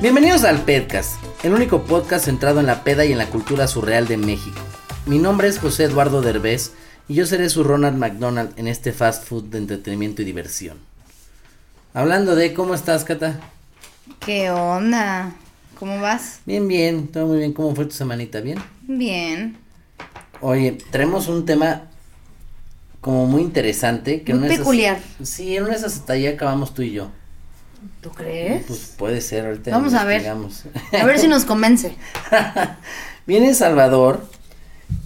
Bienvenidos al Pedcast, el único podcast centrado en la peda y en la cultura surreal de México. Mi nombre es José Eduardo Derbez y yo seré su Ronald McDonald en este fast food de entretenimiento y diversión. Hablando de, ¿cómo estás, Cata? ¿Qué onda? ¿Cómo vas? Bien, bien, todo muy bien. ¿Cómo fue tu semanita? ¿Bien? Bien. Oye, tenemos un tema como muy interesante. Que Muy esas- peculiar. sí, en una de esas hasta ahí acabamos tú y yo. ¿Tú crees? Pues puede ser, ahorita Vamos a ver. A ver si nos convence. Viene Salvador,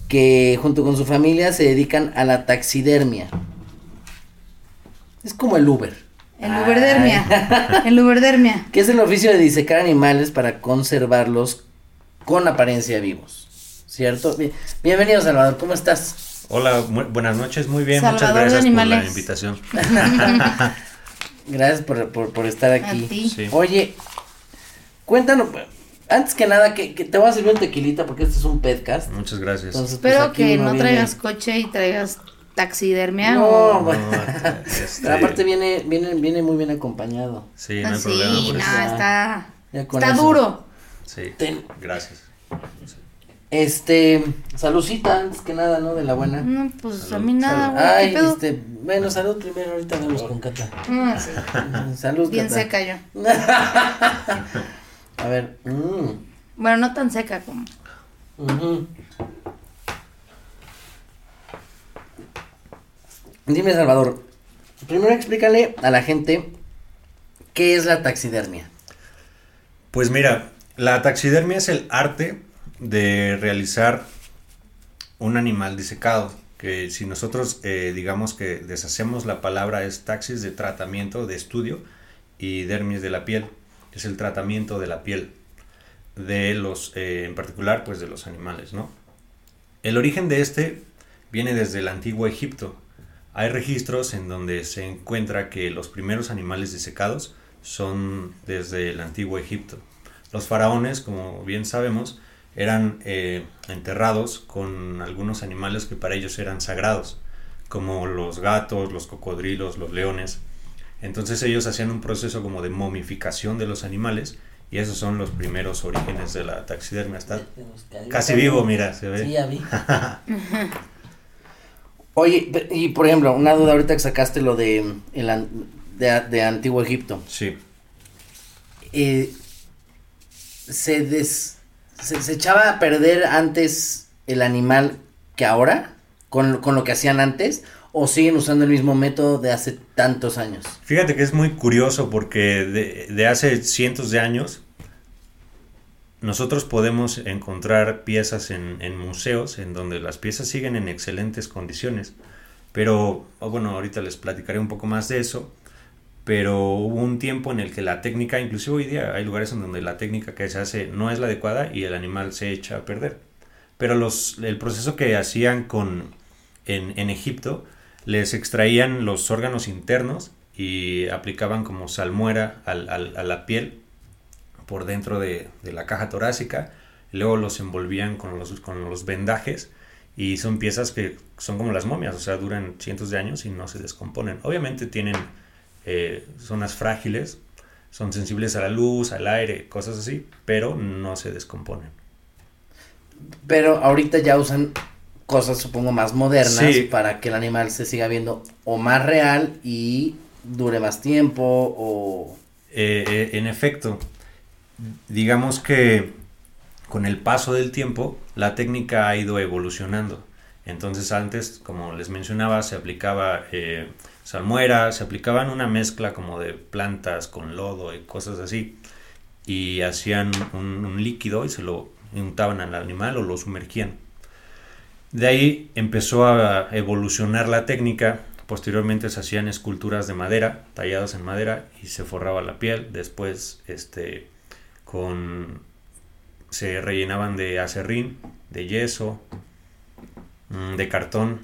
que junto con su familia se dedican a la taxidermia. Es como el Uber. El uberdermia. El uberdermia. Que es el oficio de disecar animales para conservarlos con apariencia vivos. ¿Cierto? Bien- Bienvenido, Salvador, ¿cómo estás? Hola, buenas noches, muy bien, muchas Salvador gracias por la invitación. Gracias por, por- por estar aquí. A ti. Sí. Oye, cuéntanos, antes que nada, que, que te voy a servir un tequilita porque este es un podcast. Muchas gracias. Entonces, pues, Espero aquí que no viene- traigas coche y traigas taxidermia No, o... bueno. este, Pero aparte viene, viene, viene muy bien acompañado. Sí, no hay sí, problema por no, eso. está... Ya con Está eso. duro. Sí, Ten. gracias. Este, salucita antes que nada, ¿no? De la buena. No, pues Salud, a mí nada, salud. güey. ¿Qué Ay, pedo? este, bueno, salud primero, ahorita vemos con Cata. Sí. Salud, Bien Cata. seca yo. A ver, mm, Bueno, no tan seca como... Dime, Salvador, primero explícale a la gente qué es la taxidermia. Pues mira, la taxidermia es el arte de realizar un animal disecado, que si nosotros eh, digamos que deshacemos la palabra es taxis de tratamiento, de estudio, y dermis de la piel, es el tratamiento de la piel de los, eh, en particular, pues de los animales, ¿no? El origen de este viene desde el antiguo Egipto. Hay registros en donde se encuentra que los primeros animales disecados son desde el antiguo Egipto. Los faraones, como bien sabemos, eran eh, enterrados con algunos animales que para ellos eran sagrados, como los gatos, los cocodrilos, los leones. Entonces ellos hacían un proceso como de momificación de los animales y esos son los primeros orígenes de la taxidermia. Está casi vivo, mira, se ve. Sí, ya vi. Oye, y por ejemplo, una duda ahorita que sacaste lo de, el de, de Antiguo Egipto. Sí. Eh, ¿se, des- se, echaba a perder antes el animal que ahora? Con, con lo que hacían antes? ¿O siguen usando el mismo método de hace tantos años? Fíjate que es muy curioso porque de, de hace cientos de años nosotros podemos encontrar piezas en, en museos en donde las piezas siguen en excelentes condiciones. Pero, oh, bueno, ahorita les platicaré un poco más de eso. Pero hubo un tiempo en el que la técnica, inclusive hoy día hay lugares en donde la técnica que se hace no es la adecuada y el animal se echa a perder. Pero los, el proceso que hacían con, en, en Egipto, les extraían los órganos internos y aplicaban como salmuera al- al- a la piel por dentro de, de la caja torácica. Luego los envolvían con los, con los vendajes y son piezas que son como las momias, o sea, duran cientos de años y no se descomponen. Obviamente tienen eh, zonas frágiles, son sensibles a la luz, al aire, cosas así, pero no se descomponen. Pero ahorita ya usan cosas, supongo, más modernas Sí. para que el animal se siga viendo o más real y dure más tiempo o... Eh, eh, en efecto, digamos que con el paso del tiempo la técnica ha ido evolucionando. Entonces antes, como les mencionaba, se aplicaba eh, salmuera, se aplicaban una mezcla como de plantas con lodo y cosas así. Y hacían un, líquido y se lo untaban al animal o lo sumergían. De ahí empezó a evolucionar la técnica. Posteriormente se hacían esculturas de madera, talladas en madera, y se forraba la piel. Después, este, con se rellenaban de acerrín, de yeso, de cartón.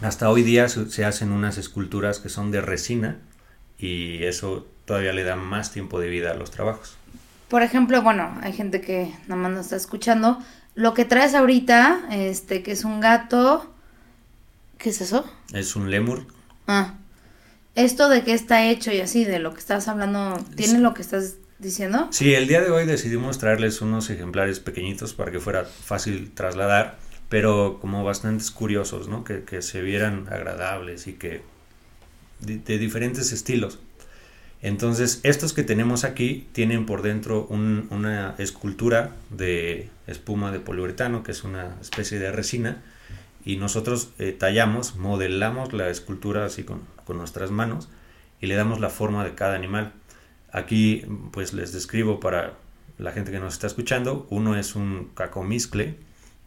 Hasta hoy día se hacen unas esculturas que son de resina y eso todavía le da más tiempo de vida a los trabajos. Por ejemplo, bueno, hay gente que nada más nos está escuchando. Lo que traes ahorita, este, que es un gato. ¿Qué es eso? Es un lemur. Ah. Esto de qué está hecho y así, de lo que estás hablando, ¿tiene lo que estás diciendo? Sí, el día de hoy decidimos traerles unos ejemplares pequeñitos para que fuera fácil trasladar, pero como bastantes curiosos, ¿no? Que, que se vieran agradables y que de, diferentes estilos. Entonces, estos que tenemos aquí tienen por dentro un- una escultura de espuma de poliuretano, que es una especie de resina, y nosotros eh, tallamos, modelamos la escultura así con, con nuestras manos y le damos la forma de cada animal. Aquí pues les describo para la gente que nos está escuchando, uno es un cacomiscle,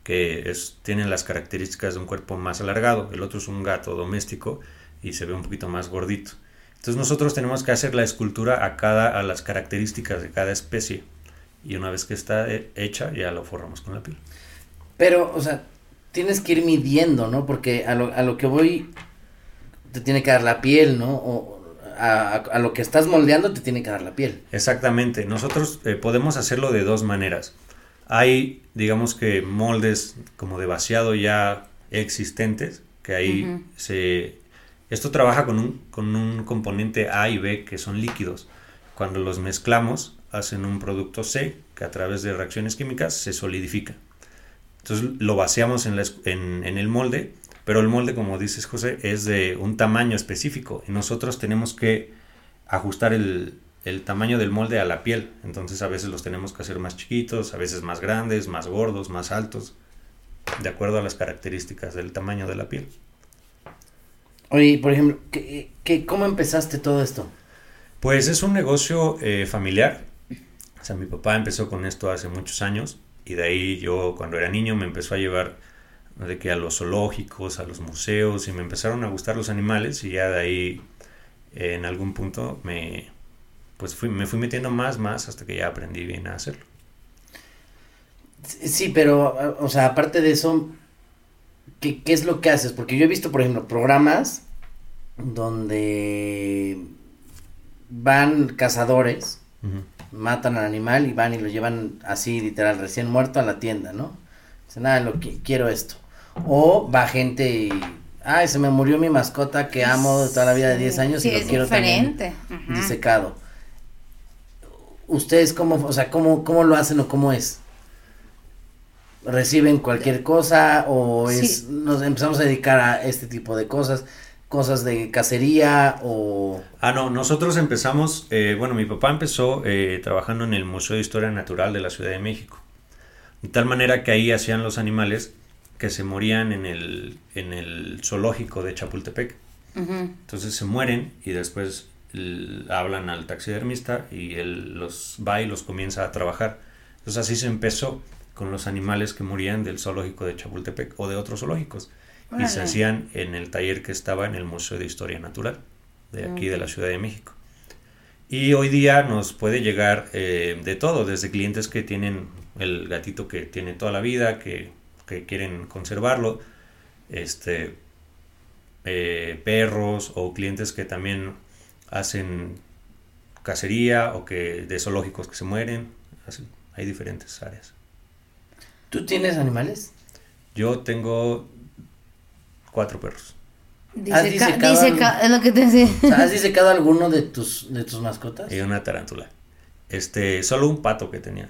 que es, tiene las características de un cuerpo más alargado, el otro es un gato doméstico y se ve un poquito más gordito. Entonces nosotros tenemos que hacer la escultura a cada a las características de cada especie y una vez que está eh, hecha ya lo forramos con la piel. Pero, o sea, tienes que ir midiendo, ¿no? Porque a lo, a lo que voy te tiene que dar la piel, ¿no? O a, a- a lo que estás moldeando te tiene que dar la piel. Exactamente, nosotros eh, podemos hacerlo de dos maneras. Hay, digamos que moldes como de vaciado ya existentes, que ahí se... Esto trabaja con un, con un componente A y B que son líquidos. Cuando los mezclamos, hacen un producto C que a través de reacciones químicas se solidifica. Entonces lo vaciamos en, la en- en el molde, pero el molde, como dices José, es de un tamaño específico y nosotros tenemos que ajustar el, el tamaño del molde a la piel. Entonces a veces los tenemos que hacer más chiquitos, a veces más grandes, más gordos, más altos, de acuerdo a las características del tamaño de la piel. Oye, por ejemplo, ¿qué, qué, ¿cómo empezaste todo esto? Pues es un negocio eh, familiar. O sea, mi papá empezó con esto hace muchos años y de ahí yo cuando era niño me empezó a llevar de que a los zoológicos, a los museos y me empezaron a gustar los animales y ya de ahí eh, en algún punto me pues fui, me fui metiendo más, más hasta que ya aprendí bien a hacerlo. Sí, pero, o sea, aparte de eso, ¿qué, qué es lo que haces? Porque yo he visto, por ejemplo, programas donde van cazadores, matan al animal y van y lo llevan así, literal, recién muerto a la tienda, ¿no? Dicen, ah, lo que quiero esto. O va gente y, ay, se me murió mi mascota que amo de toda la vida de 10 años Sí, y lo es quiero también diferente. Ujú. disecado. ¿Ustedes cómo, o sea, cómo, cómo lo hacen o cómo es? ¿Reciben cualquier cosa o es, Sí. nos empezamos a dedicar a este tipo de cosas? Cosas de cacería o... Ah, no, nosotros empezamos, eh, bueno, mi papá empezó eh, trabajando en el Museo de Historia Natural de la Ciudad de México. De tal manera que ahí hacían los animales que se morían en el, en el zoológico de Chapultepec. Entonces se mueren y después hablan al taxidermista y él los va y los comienza a trabajar. Entonces así se empezó con los animales que morían del zoológico de Chapultepec o de otros zoológicos. Y se hacían en el taller que estaba en el Museo de Historia Natural de aquí de la Ciudad de México. Y hoy día nos puede llegar eh, de todo, desde clientes que tienen el gatito que tiene toda la vida, que, que quieren conservarlo, este, eh, perros o clientes que también hacen cacería o que de zoológicos que se mueren. Así, hay diferentes áreas. ¿Tú tienes animales? Yo tengo cuatro perros. ¿Has Diseca- disecado diseca- algo? es lo que te decía. O sea, ¿Has disecado alguno de tus, de tus mascotas? Y una tarántula. Este, solo un pato que tenía.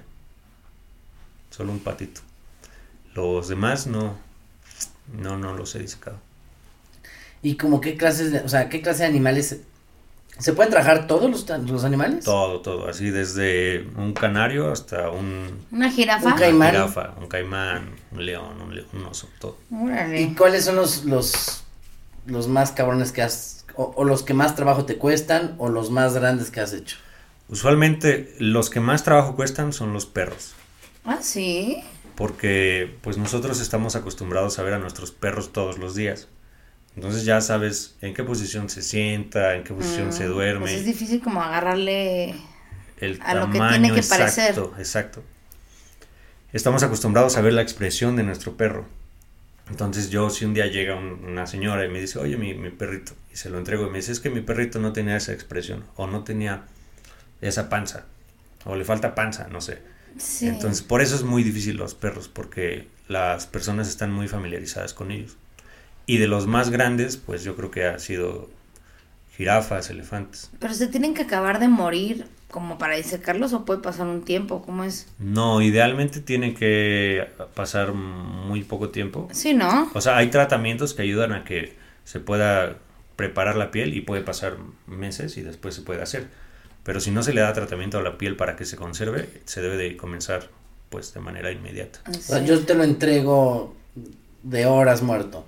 Solo un patito. Los demás no, no, no los he disecado. ¿Y como qué clases de, o sea, qué clase de animales ¿Se pueden trabajar todos los, los animales? Todo, todo, así desde un canario hasta un Una jirafa. Un caimán. una jirafa, un caimán, un león, un, le- un oso, todo. Órale. ¿Y cuáles son los, los, los más cabrones que has, o, o los que más trabajo te cuestan, o los más grandes que has hecho? Usualmente los que más trabajo cuestan son los perros, Ah, sí. porque pues nosotros estamos acostumbrados a ver a nuestros perros todos los días. Entonces ya sabes en qué posición se sienta, en qué posición se duerme. Pues es difícil como agarrarle. el a lo que tamaño tiene que exacto, parecer. exacto. Estamos acostumbrados a ver la expresión de nuestro perro. Entonces yo si un día llega un- una señora y me dice, oye, mi, mi perrito, y se lo entrego y me dice, es que mi perrito no tenía esa expresión, o no tenía esa panza, o le falta panza, no sé. Sí. Entonces por eso es muy difícil los perros, porque las personas están muy familiarizadas con ellos. Y de los más grandes, pues yo creo que ha sido jirafas, elefantes. Pero se tienen que acabar de morir como para disecarlos o puede pasar un tiempo, ¿cómo es? No, idealmente tiene que pasar muy poco tiempo. Sí, ¿no? O sea, hay tratamientos que ayudan a que se pueda preparar la piel y puede pasar meses y después se puede hacer. Pero si no se le da tratamiento a la piel para que se conserve, se debe de comenzar pues de manera inmediata. O sea, yo te lo entrego de horas muerto,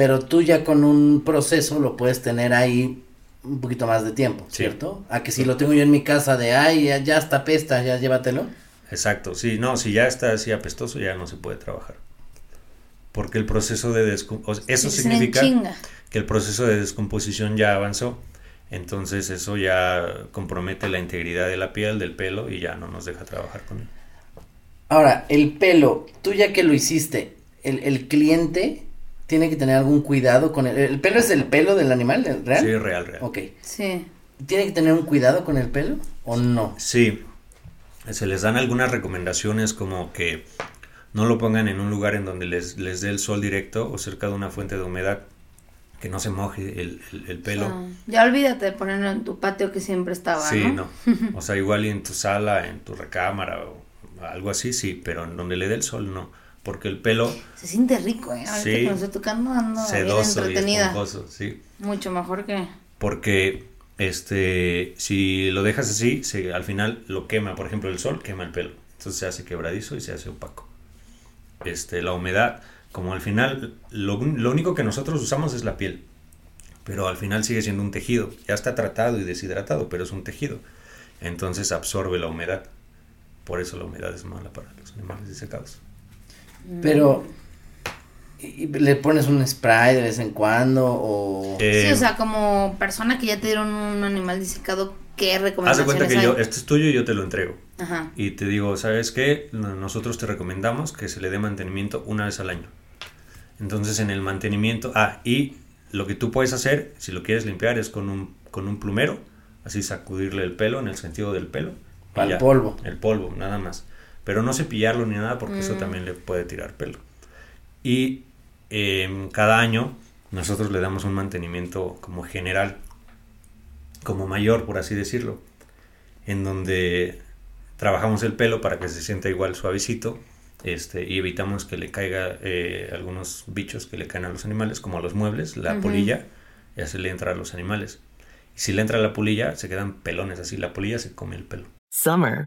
pero tú ya con un proceso lo puedes tener ahí un poquito más de tiempo, Sí. ¿cierto? A que si lo tengo yo en mi casa de, ay, ya, ya está pesta, ya llévatelo. Exacto, sí, no, si ya está así apestoso ya no se puede trabajar. Porque el proceso de descomposición, eso significa que el proceso de descomposición ya avanzó. Entonces eso ya compromete la integridad de la piel, del pelo y ya no nos deja trabajar con él. Ahora, el pelo, tú ya que lo hiciste, el, el cliente tiene que tener algún cuidado con el, el pelo es el pelo del animal, ¿el real? Sí, real, real. Ok. Sí. ¿Tiene que tener un cuidado con el pelo o no? Sí, se les dan algunas recomendaciones como que no lo pongan en un lugar en donde les, les dé el sol directo o cerca de una fuente de humedad, que no se moje el, el- el pelo. Ah, ya olvídate de ponerlo en tu patio que siempre estaba, Sí, ¿no? no. O sea, igual y en tu sala, en tu recámara o algo así, sí, pero en donde le dé el sol, no. Porque el pelo Se siente rico, ¿eh? Ahorita Sí. que lo estoy tocando ando bien sedoso y entretenida. esponjoso, sí. Mucho mejor que... Porque este, si lo dejas así, se, al final lo quema. Por ejemplo, el sol quema el pelo. Entonces se hace quebradizo y se hace opaco. Este, la humedad, como al final, lo, lo único que nosotros usamos es la piel. Pero al final sigue siendo un tejido. Ya está tratado y deshidratado, pero es un tejido. Entonces absorbe la humedad. Por eso la humedad es mala para los animales disecados. Pero, ¿y- y ¿le pones un spray de vez en cuando o...? Eh, Sí, o sea, como persona que ya te dieron un animal disecado, ¿qué haz de recomendaciones cuenta que hay? yo, este es tuyo y yo te lo entrego. Ajá. y te digo, ¿sabes qué? No- Nosotros te recomendamos que se le dé mantenimiento una vez al año. Entonces en el mantenimiento, ah, y lo que tú puedes hacer, si lo quieres limpiar, es con un, con un plumero, así sacudirle el pelo en el sentido del pelo. Para el ya, polvo. El polvo, nada más. Pero no cepillarlo ni nada porque Mm. eso también le puede tirar pelo. Y em, cada año nosotros le damos un mantenimiento como general, como mayor, por así decirlo, en donde trabajamos el pelo para que se sienta igual suavecito este, y evitamos que le caiga eh, algunos bichos que le caen a los animales, como a los muebles, la Ujú. polilla, ya se le entra a los animales. Y si le entra la polilla, se quedan pelones así, la polilla se come el pelo. Summer,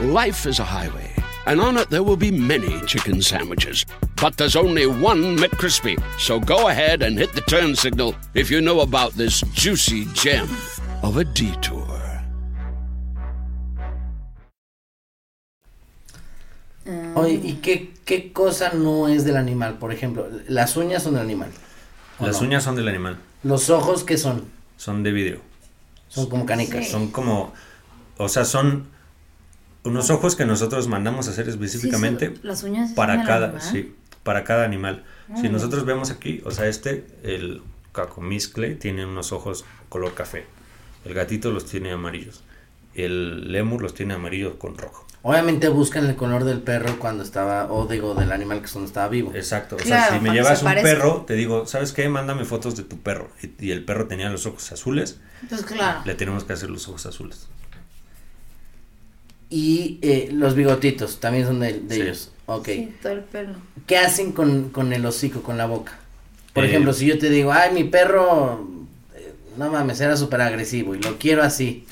Life is a highway, and on it there will be many chicken sandwiches. But there's only one McCrispy. So go ahead and hit the turn signal if you know about this juicy gem of a detour. Eh. Oye, ¿y qué, qué cosa no es del animal? Por ejemplo, las uñas son del animal. ¿o Las no? uñas son del animal, Los ojos, ¿qué son? son de vidrio. Son como canicas. Sí. Son como, o sea, son unos ojos que nosotros mandamos a hacer específicamente Sí, las uñas para cada, animal. sí, para cada animal. Si nosotros vemos aquí, o sea, este, el cacomiscle, tiene unos ojos color café. El gatito los tiene amarillos. El lemur los tiene amarillos con rojo. Obviamente buscan el color del perro cuando estaba, o digo, del animal que cuando estaba vivo. Exacto. O Claro, sea, si me llevas un perro, te digo, ¿sabes qué? Mándame fotos de tu perro. Y, y el perro tenía los ojos azules, Pues claro. le tenemos que hacer los ojos azules. Y eh, los bigotitos también son de, de Sí. ellos. Ok. Sí, todo el pelo. ¿Qué hacen con, con el hocico, con la boca? Por Eh, ejemplo, si yo te digo, ay, mi perro, eh, no mames, era súper agresivo y lo quiero así.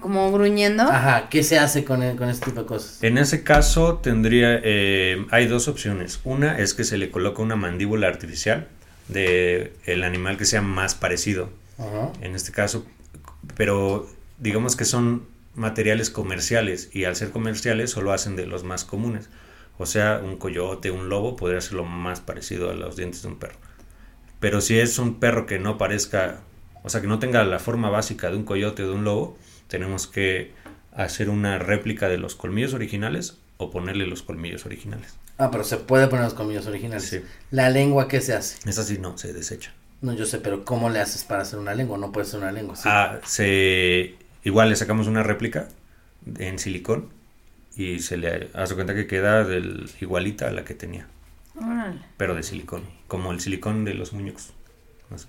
Como gruñendo. Ajá, ¿qué se hace con, el- con este tipo de cosas? En ese caso tendría, eh, hay dos opciones. Una es que se le coloca una mandíbula artificial de el animal que sea más parecido. Ajá. En este caso, pero digamos que son materiales comerciales y al ser comerciales solo hacen de los más comunes. O sea, un coyote, un lobo podría ser lo más parecido a los dientes de un perro. Pero si es un perro que no parezca, o sea, que no tenga la forma básica de un coyote o de un lobo, tenemos que hacer una réplica de los colmillos originales o ponerle los colmillos originales. Ah, pero se puede poner los colmillos originales. Sí. La lengua, ¿qué se hace? Esa sí no, se desecha. No, yo sé, pero ¿cómo le haces para hacer una lengua? No puede ser una lengua. ¿sí? Ah, se, igual le sacamos una réplica en silicón y se le hace cuenta que queda del, igualita a la que tenía, Órale. pero de silicón, como el silicón de los muñecos. Así.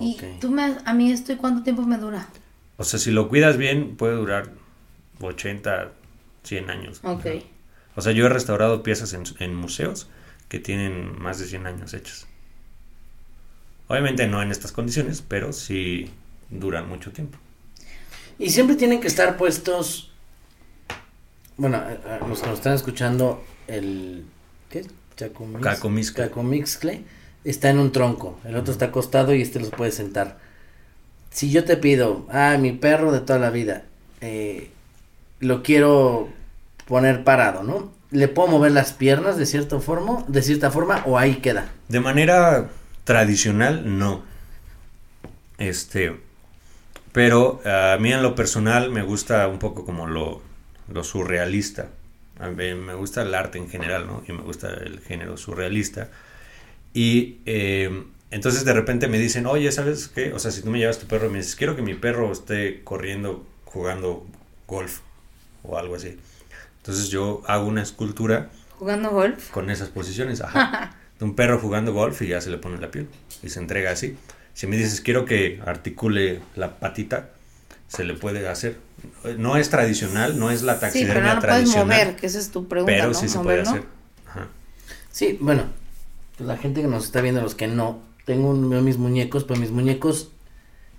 Y Ok. tú me, a mí esto, ¿y cuánto tiempo me dura? O sea, si lo cuidas bien, puede durar 80, 100 años. Ok. O sea, yo he restaurado piezas en, en museos que tienen más de 100 años hechas. Obviamente no en estas condiciones, pero sí duran mucho tiempo. Y siempre tienen que estar puestos. Bueno, a- a los que nos están escuchando, el. ¿Qué? Chacomix- Cacomixcle. Cacomixcle está en un tronco. El otro está acostado y este los puede sentar. Si yo te pido, ah, mi perro de toda la vida, eh, lo quiero poner parado, ¿no? ¿Le puedo mover las piernas de cierta forma, de cierta forma, o ahí queda? De manera tradicional, no. Este, pero a mí en lo personal me gusta un poco como lo, lo surrealista. A mí me gusta el arte en general, ¿no? Y me gusta el género surrealista. Y eh, entonces de repente me dicen, oye, ¿sabes qué? O sea, si tú me llevas tu perro y me dices, quiero que mi perro esté corriendo, jugando golf o algo así. Entonces yo hago una escultura ¿Jugando golf? con esas posiciones, ajá. De un perro jugando golf y ya se le pone la piel y se entrega así. Si me dices quiero que articule la patita, se le puede hacer. No es tradicional, no es la Sí, taxidermia pero no lo puedes tradicional, mover, que esa es tu pregunta, pero ¿no? sí se puede hacer. Ajá. Sí, bueno, pues la gente que nos está viendo, los que no, tengo un- mis muñecos, pues mis muñecos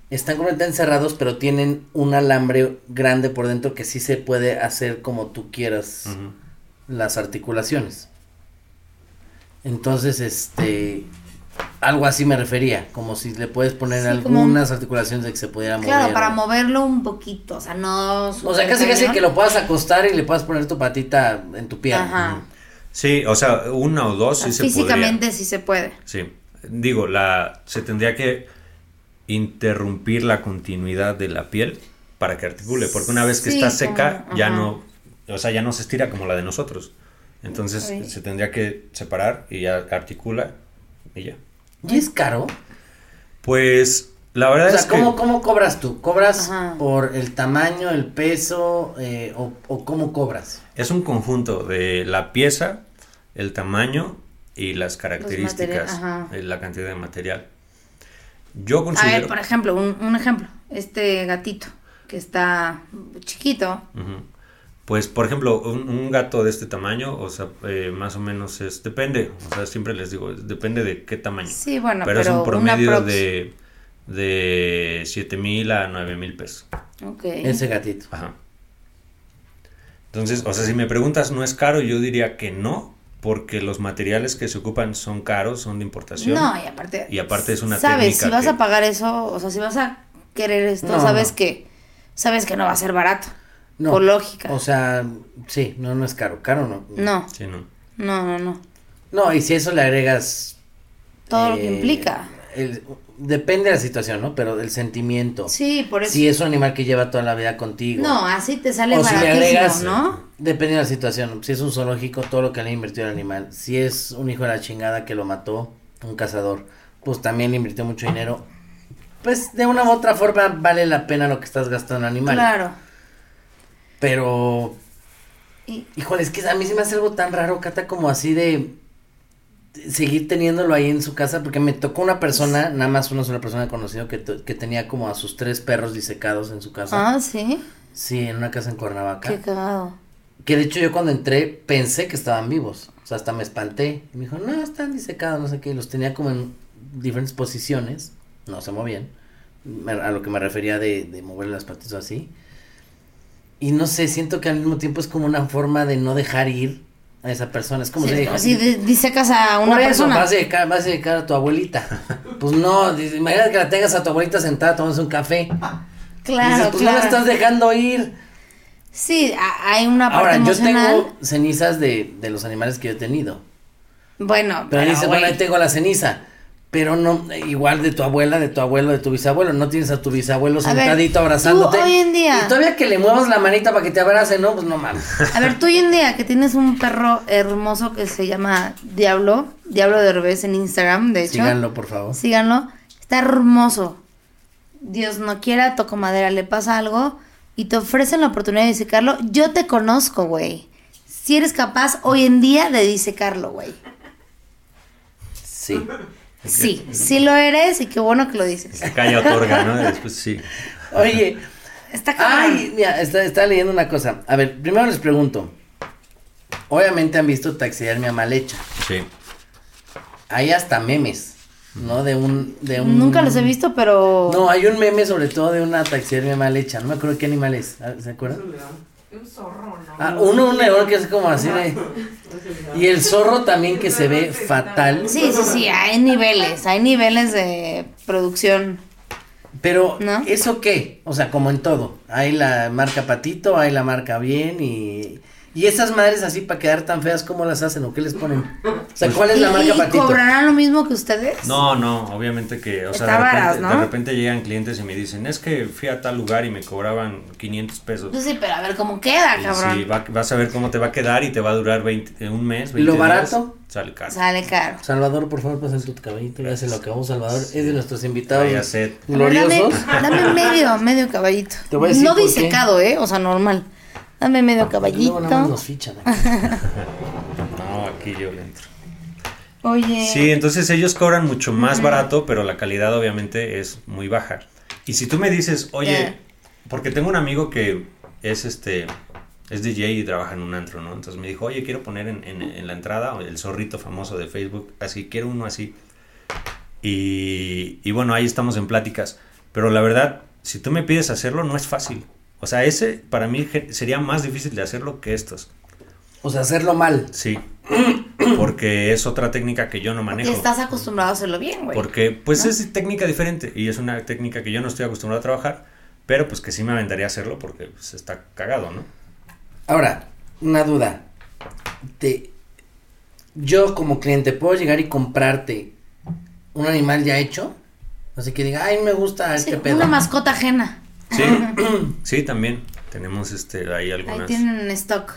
están completamente encerrados, pero tienen un alambre grande por dentro que sí se puede hacer como tú quieras las articulaciones. Entonces, este, algo así me refería, como si le puedes poner Sí, como- algunas articulaciones de que se pudiera mover. Claro, para moverlo un poquito, o sea, no... O sea, casi casi que lo puedas acostar y le puedas poner tu patita en tu pierna. Ajá. Sí, o sea, una o dos sí se podría. Físicamente sí se puede. Sí, digo, la se tendría que interrumpir la continuidad de la piel para que articule, porque una vez que Sí, está como- seca ya ajá. no, o sea, ya no se estira como la de nosotros. Entonces se tendría que separar y ya articula y ya. ¿Y es caro? Pues la verdad O sea, es ¿cómo, que ¿cómo cobras tú? ¿Cobras Ajá. por el tamaño, el peso eh, o, o cómo cobras? es un conjunto de la pieza, el tamaño y las características, ajá. eh, la cantidad de material. Yo A considero ver, por ejemplo, un, un ejemplo. Este gatito que está chiquito. Ujú. Pues, por ejemplo, un, un gato de este tamaño, o sea, eh, más o menos es, depende, o sea, siempre les digo, depende de qué tamaño. Sí, bueno, pero, pero, es un promedio de, de 7 mil a 9 mil pesos. Ok. Ese gatito. Ajá. Entonces, o sea, si me preguntas, ¿no es caro? Yo diría que no, porque los materiales que se ocupan son caros, son de importación. No, y aparte. Y aparte es una Sabes, técnica si vas que- a pagar eso, o sea, si vas a querer esto, No, sabes no. que sabes que no va a ser barato. No. Por lógica. O sea, sí, no, no es caro. Caro no. no, Sí, no. no, no, no. No, y si eso le agregas... Todo lo que eh, implica. el- depende de la situación, ¿no? Pero del sentimiento. Sí, por eso. Si es un animal que lleva toda la vida contigo. No, así te sale o si le agregas, ¿no? depende de la situación. Si es un zoológico, todo lo que le ha invertido el animal. Si es un hijo de la chingada que lo mató, un cazador, pues también le invirtió mucho dinero. pues de una u otra forma vale la pena lo que estás gastando en animal. Claro. Pero, Y, híjole, es que a mí se me hace algo tan raro, Cata, como así de seguir teniéndolo ahí en su casa, porque me tocó una persona, nada más una sola persona conocida que, que tenía como a sus tres perros disecados en su casa. ah, sí. Sí, en una casa en Cuernavaca. Qué cagado. Que de hecho yo cuando entré pensé que estaban vivos. O sea, hasta me espanté. Y me dijo, no, están disecados, no sé qué. Y Los tenía como en diferentes posiciones. No se movían. A lo que me refería de, de mover las patitas así. Y no sé, siento que al mismo tiempo es como una forma de no dejar ir a esa persona. Es como Sí, si como si de- disecas a una por eso, persona. vas a dedicar, vas a dedicar a tu abuelita. Pues no, imagínate que la tengas a tu abuelita sentada tomándose un café. Y Claro, dices, pues claro. no la estás dejando ir. Sí, a- hay una parte Ahora, yo tengo cenizas de, de los animales que yo he tenido. Bueno, Pero dices, bueno, ahí tengo la ceniza. Pero no, igual de tu abuela, de tu abuelo, de tu bisabuelo. No tienes a tu bisabuelo ver, sentadito tú abrazándote. hoy en día- Y todavía que le muevas la manita para que te abrace, no, pues no mames. A ver, tú hoy en día que tienes un perro hermoso que se llama Diablo, Diablo de Herbes en Instagram, de hecho. Síganlo, por favor. Síganlo. Está hermoso. Dios no quiera, toco madera, le pasa algo y te ofrecen la oportunidad de disecarlo. Yo te conozco, güey. Si eres capaz hoy en día de disecarlo, güey. Sí. Sí, sí lo eres y qué bueno que lo dices. Calla otorga, ¿no? Después sí. Oye, Está ay, mira, está, está leyendo una cosa. A ver, primero les pregunto. Obviamente han visto taxidermia mal hecha. Sí. Hay hasta memes, ¿no? De un, de un. Nunca los he visto, pero. No, hay un meme sobre todo de una taxidermia mal hecha. No me acuerdo qué animal es. Ah, ¿Se acuerdan? Un zorro, ¿no? Ah, uno, un león que es como así de. Y el zorro también que se ve fatal. Sí, sí, sí, hay niveles, hay niveles de producción. Pero, ¿No? ¿eso qué? O sea, como en todo. Hay la marca patito, hay la marca bien y. Y esas madres así para quedar tan feas, ¿cómo las hacen o qué les ponen? O sea, ¿cuál es la ¿Y- marca y patito? cobrarán lo mismo que ustedes? No, no, obviamente que, o sea, Está de repente, varas, ¿no? de repente llegan clientes y me dicen, es que fui a tal lugar y me cobraban 500 pesos. Pues sí, pero a ver cómo queda, Y cabrón. sí, va- vas a ver cómo te va a quedar y te va a durar 20, un mes, 20 ¿Lo días, barato? sale caro. Sale caro. Salvador, por favor, pasa tu caballito. Ya se lo acabamos, Salvador. Es de nuestros invitados gloriosos. Dame, dame medio, medio caballito. Te voy a decir no qué. disecado, ¿eh? O sea, normal. Dame medio caballito. Luego nada más nos fichan. aquí. No, aquí yo le entro. Oye. Sí, entonces ellos cobran mucho más barato, pero la calidad obviamente es muy baja. Y si tú me dices, oye, porque tengo un amigo que es este, es DJ y trabaja en un antro, ¿no? Entonces me dijo, oye, quiero poner en, en- en la entrada el zorrito famoso de Facebook, así, quiero uno así. Y, y bueno, ahí estamos en pláticas. Pero la verdad, si tú me pides hacerlo, no es fácil. O sea, ese para mí sería más difícil de hacerlo que estos. O sea, hacerlo mal. Sí. Porque es otra técnica que yo no Porque manejo. estás acostumbrado a hacerlo bien, güey. Porque pues es técnica diferente y es una técnica que yo no estoy acostumbrado a trabajar, pero pues que sí me aventaría a hacerlo porque pues, está cagado, ¿no? Ahora, una duda. Te, yo como cliente puedo llegar y comprarte un animal ya hecho. Así que diga, ay, me gusta Sí, este pedo. una mascota ajena. Sí, sí, también tenemos este ahí Ahí algunas. tienen en stock.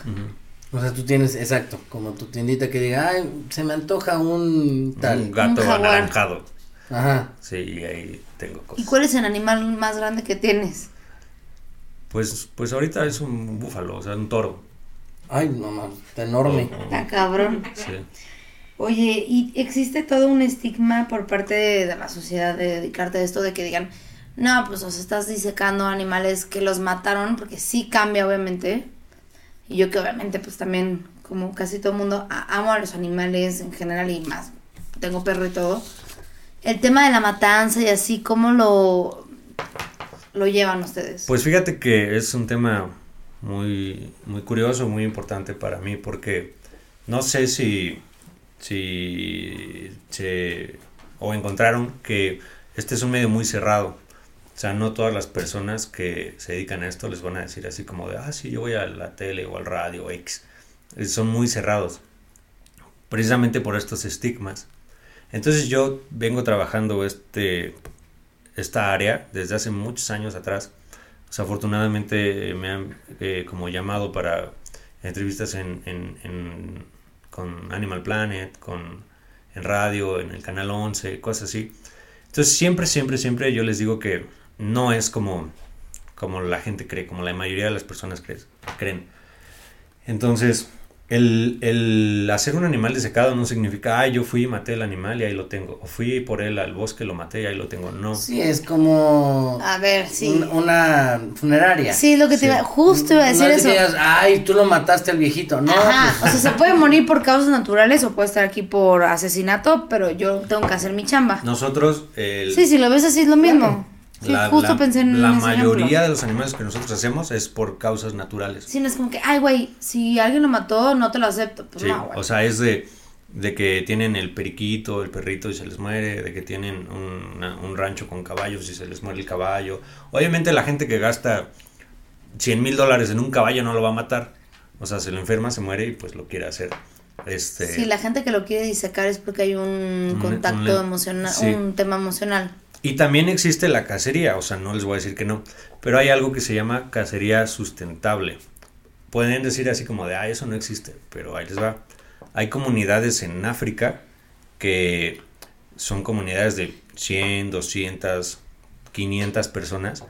O sea, tú tienes, exacto, como tu tiendita que diga, ay, se me antoja un tal. Un gato Un anaranjado. Ajá. Sí, y ahí tengo ¿Y cosas. cuál es el animal más grande que tienes? Pues, pues ahorita es un búfalo, o sea, un toro. Ay, no mames, está enorme. Está cabrón. Sí. Oye, y existe todo un estigma por parte de, de la sociedad de dedicarte a esto, de que digan, no, pues o sea, estás disecando animales que los mataron, porque sí cambia, obviamente. Y yo que obviamente, pues también, como casi todo el mundo, amo a los animales en general y más, tengo perro y todo. El tema de la matanza y así, ¿cómo lo, lo llevan ustedes? Pues fíjate que es un tema muy, muy curioso, muy importante para mí, porque no sé si, si se o encontraron que este es un medio muy cerrado. O sea, no todas las personas que se dedican a esto les van a decir así como de, ah, sí, yo voy a la tele o al radio X. Son muy cerrados, precisamente por estos estigmas. Entonces yo vengo trabajando este, esta área desde hace muchos años atrás. O sea, afortunadamente me han eh, como llamado para entrevistas en, en- en- con Animal Planet, con, en radio, en el canal 11, cosas así. Entonces siempre, siempre, siempre yo les digo que no es como, como la gente cree, como la mayoría de las personas cre- creen. Entonces, el, el hacer un animal disecado no significa, ah, yo fui y maté el animal y ahí lo tengo. O fui por él al bosque, lo maté y ahí lo tengo. No. Sí, es como A ver, sí. un- una funeraria. Sí, lo que te Sí. iba, justo iba a decir no es eso. digas, ay, tú lo mataste al viejito. No, Ajá, pues, o sea, se puede morir por causas naturales o puede estar aquí por asesinato, pero yo tengo que hacer mi chamba. Nosotros, el- Sí, si lo ves así es lo mismo. Sí, la, justo la- pensé en la mayoría ejemplo. de los animales que nosotros hacemos es por causas naturales. Sí, no es como que, ay, güey, si alguien lo mató, no te lo acepto. Pues Sí, no, o sea, es de, de que tienen el periquito, el perrito y se les muere, de que tienen un, una- un rancho con caballos y se les muere el caballo. Obviamente la gente que gasta 100 mil dólares en un caballo no lo va a matar. O sea, se lo enferma, se muere y pues lo quiere hacer. Este, Sí, la gente que lo quiere disecar es porque hay un Un- contacto un- emocional, sí. un tema emocional. Y también existe la cacería, o sea, no les voy a decir que no, pero hay algo que se llama cacería sustentable. Pueden decir así como de, ah, eso no existe, pero ahí les va. Hay comunidades en África que son comunidades de 100, 200, 500 personas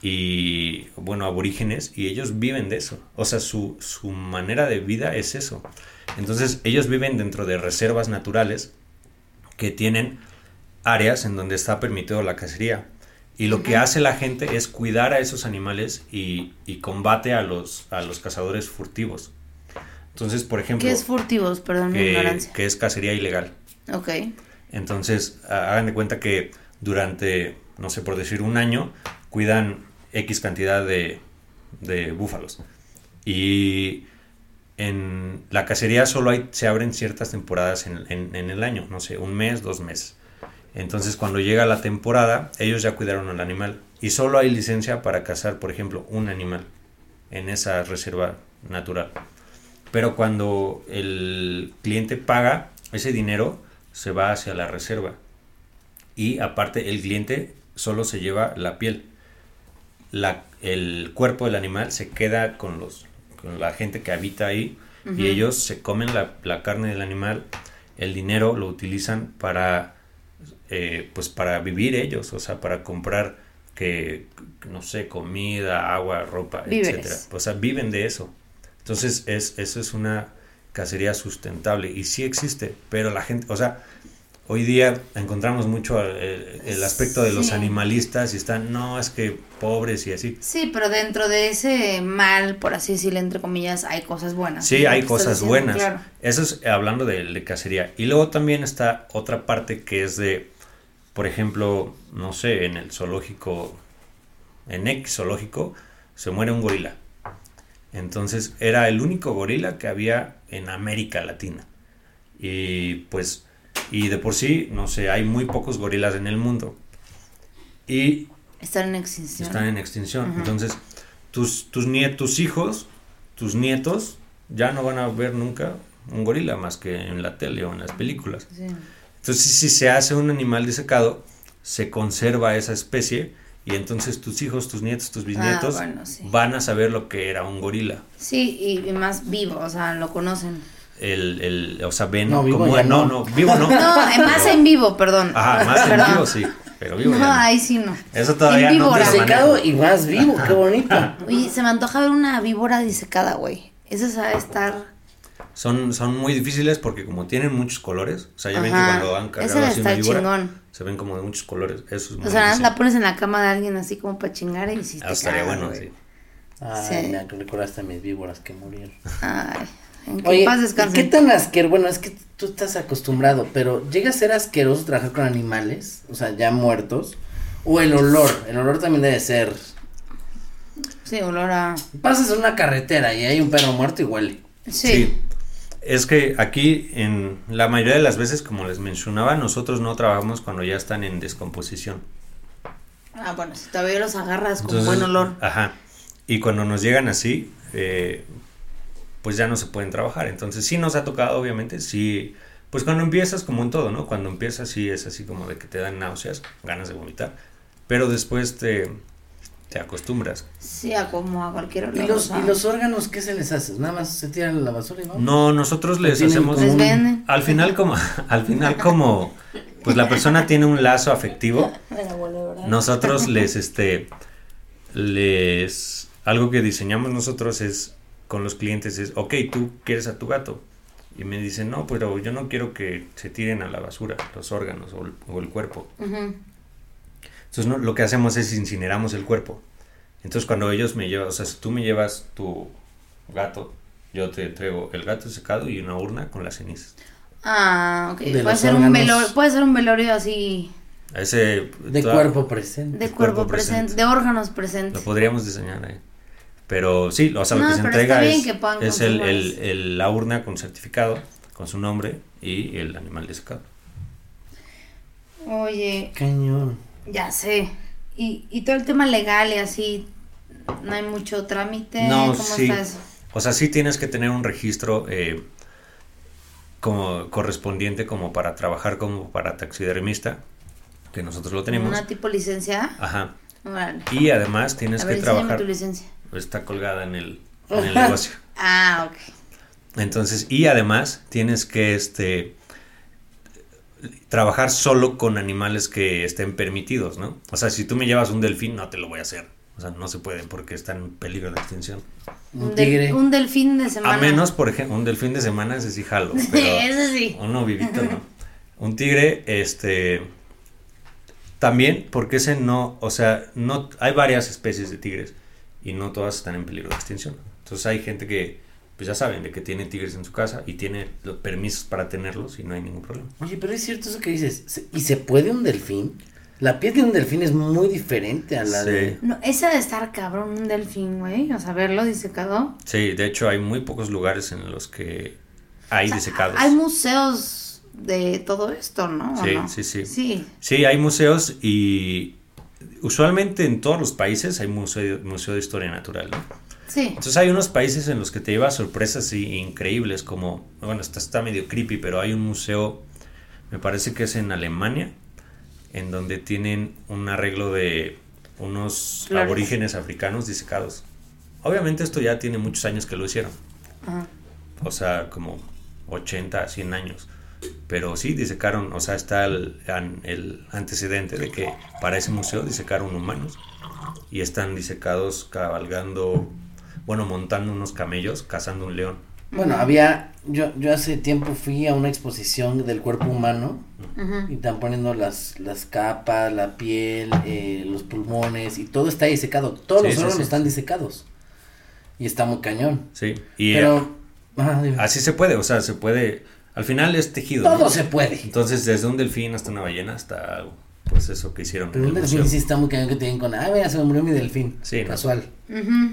y, bueno, aborígenes, y ellos viven de eso. O sea, su, su manera de vida es eso. Entonces, ellos viven dentro de reservas naturales que tienen áreas en donde está permitido la cacería. Y lo que hace la gente es cuidar a esos animales y, y combate a los, a los cazadores furtivos. Entonces, por ejemplo, ¿Qué es furtivos? Perdón mi que, ignorancia. que es cacería ilegal. Ok. Entonces, ha- hagan de cuenta que durante, no sé, por decir un año, cuidan X cantidad de, de búfalos. Y en la cacería solo hay, se abren ciertas temporadas en, en- en el año, no sé, un mes, dos meses. Entonces, cuando llega la temporada, ellos ya cuidaron al animal. Y solo hay licencia para cazar, por ejemplo, un animal en esa reserva natural. Pero cuando el cliente paga, ese dinero se va hacia la reserva. Y aparte, el cliente solo se lleva la piel. La- el cuerpo del animal se queda con, los, con la gente que habita ahí y ellos se comen la, la carne del animal. El dinero lo utilizan para, eh, pues para vivir ellos, o sea, para comprar que, no sé, comida, agua, ropa, Víveres. etcétera. O sea, viven de eso. Entonces, es, eso es una cacería sustentable y sí existe, pero la gente, o sea, hoy día encontramos mucho el, el aspecto de los Sí. animalistas y están, no, es que pobres y así. Sí, pero dentro de ese mal, por así decirlo, entre comillas, hay cosas buenas. Sí, hay cosas diciendo, buenas. Claro. Eso es hablando de, de cacería. Y luego también está otra parte que es de, por ejemplo, no sé, en el zoológico, en X zoológico, se muere un gorila. Entonces era el único gorila que había en América Latina. Y pues, y de por sí, no sé, hay muy pocos gorilas en el mundo. Y Están en extinción. están en extinción. Entonces, tus, tus, tus hijos, tus nietos, ya no van a ver nunca un gorila más que en la tele o en las películas. Sí. Entonces, si se hace un animal disecado, se conserva esa especie y entonces tus hijos, tus nietos, tus bisnietos Ah, bueno, sí. van a saber lo que era un gorila. Sí, y, y más vivo, o sea, lo conocen. El, el, o sea, ven No, vivo como ya no, no. no, vivo no. No, eh, más en vivo, perdón. Ajá, más en vivo sí, pero vivo No, ahí sí no. Eso todavía en no Disecado y más vivo, qué bonito. Oye, se me antoja ver una víbora disecada, güey. Esa sabe estar. Son, son muy difíciles porque como tienen muchos colores, o sea, ya ven que Ajá. cuando van Ese cargado así una víbora, chingón. se ven como de muchos colores. Eso es muy O sea, la pones en la cama de alguien así como para chingar y si te Ah, estaría cagas, bueno, güey. sí. Ay, Sí. me recordaste a mis víboras que murieron. Ay, en que Oye, paz ¿y descansen. ¿qué tan asqueroso? Bueno, es que tú estás acostumbrado, pero ¿llega a ser asqueroso trabajar con animales? O sea, ya muertos. O el olor, el olor también debe ser. Sí, olor a. Pasas en una carretera y hay un perro muerto y huele. Sí. Sí. Es que aquí, en la mayoría de las veces, como les mencionaba, nosotros no trabajamos cuando ya están en descomposición. Ah, bueno, si todavía los agarras con Entonces, buen olor. Ajá. Y cuando nos llegan así, eh, pues ya no se pueden trabajar. Entonces sí nos ha tocado, obviamente, sí. Pues cuando empiezas, como en todo, ¿no? Cuando empiezas, sí es así como de que te dan náuseas, ganas de vomitar. Pero después te, te acostumbras. Sí, a como a cualquier olor. ¿Y los, ¿Y los órganos qué se les hace? ¿Nada más se tiran a la basura y vamos? No, nosotros les hacemos. un- venden. Al final, como, al final, como, pues la persona tiene un lazo afectivo. Nosotros les, este, les, algo que diseñamos nosotros es, con los clientes es, ok, tú quieres a tu gato. Y me dicen, no, pero yo no quiero que se tiren a la basura los órganos o el, o el cuerpo. Ujú. Entonces no, lo que hacemos es incineramos el cuerpo. Entonces cuando ellos me llevan, o sea, si tú me llevas tu gato, yo te traigo el gato secado y una urna con las cenizas. Ah, ok. De Puede ser, un velorio, puede ser un velorio así Ese De toda- cuerpo presente. de De cuerpo, cuerpo presente, presente. de órganos Lo presentes. podríamos diseñar ahí. Pero sí, o sea, lo No, que se entrega es, que puedan es el, conservar el- eso. el- la urna con certificado, con su nombre y el animal desecado. Oye, Cañón. Ya sé. Y, y todo el tema legal y así, no hay mucho trámite. No, ¿Cómo sí. está eso? O sea, sí tienes que tener un registro eh, como correspondiente como para trabajar como para taxidermista, que nosotros lo tenemos. Una tipo licencia. Ajá. Y además tienes A ver, que trabajar. tu licencia. Está colgada en el, en el negocio. Ah, ok. Entonces, y además tienes que este trabajar solo con animales que estén permitidos, ¿no? O sea, si tú me llevas un delfín, no te lo voy a hacer. O sea, no se puede porque está en peligro de extinción. Un tigre. un delfín de semana. A menos, por ejemplo, un delfín de semana, ese sí jalo. Sí, Pero ese sí. uno vivito, ¿no? Un tigre, este. También, porque ese no. O sea, no. Hay varias especies de tigres y no todas están en peligro de extinción. Entonces, hay gente que, pues ya saben, de que tiene tigres en su casa y tiene los permisos para tenerlos y no hay ningún problema. Oye, pero es cierto eso que dices. ¿se- ¿Y se puede un delfín? La piel de un delfín es muy diferente a la Sí. de. No, ese de estar cabrón, un delfín, güey. O sea, verlo disecado. Sí, de hecho, hay muy pocos lugares en los que hay O sea, disecados. Hay museos de todo esto, ¿no? ¿O Sí, no? sí, sí. Sí. Sí, hay museos y usualmente en todos los países hay museo, museo de historia natural, ¿no? Sí. Entonces hay unos países en los que te lleva sorpresas y- increíbles, como, bueno, está, está medio creepy, pero hay un museo, me parece que es en Alemania, en donde tienen un arreglo de unos aborígenes africanos disecados. Obviamente esto ya tiene muchos años que lo hicieron, Ajá. o sea, como 80, 100 años. Pero sí, disecaron, o sea, está el, el antecedente de que para ese museo disecaron humanos y están disecados cabalgando, bueno, montando unos camellos, cazando un león. Bueno, había. Yo, yo hace tiempo fui a una exposición del cuerpo humano y están poniendo las, las capas, la piel, eh, los pulmones y todo está disecado. Todos Sí, los órganos sí. están disecados. Y está muy cañón. Sí, y Pero. así se puede, o sea, se puede, al final es tejido. todo ¿no? se puede. Entonces, desde un delfín hasta una ballena, hasta pues eso que hicieron Pero en un el delfín museo. sí está muy cañón que digan con. Ah, mira, se me murió mi delfín. Sí, ¿no? Casual. Ujú.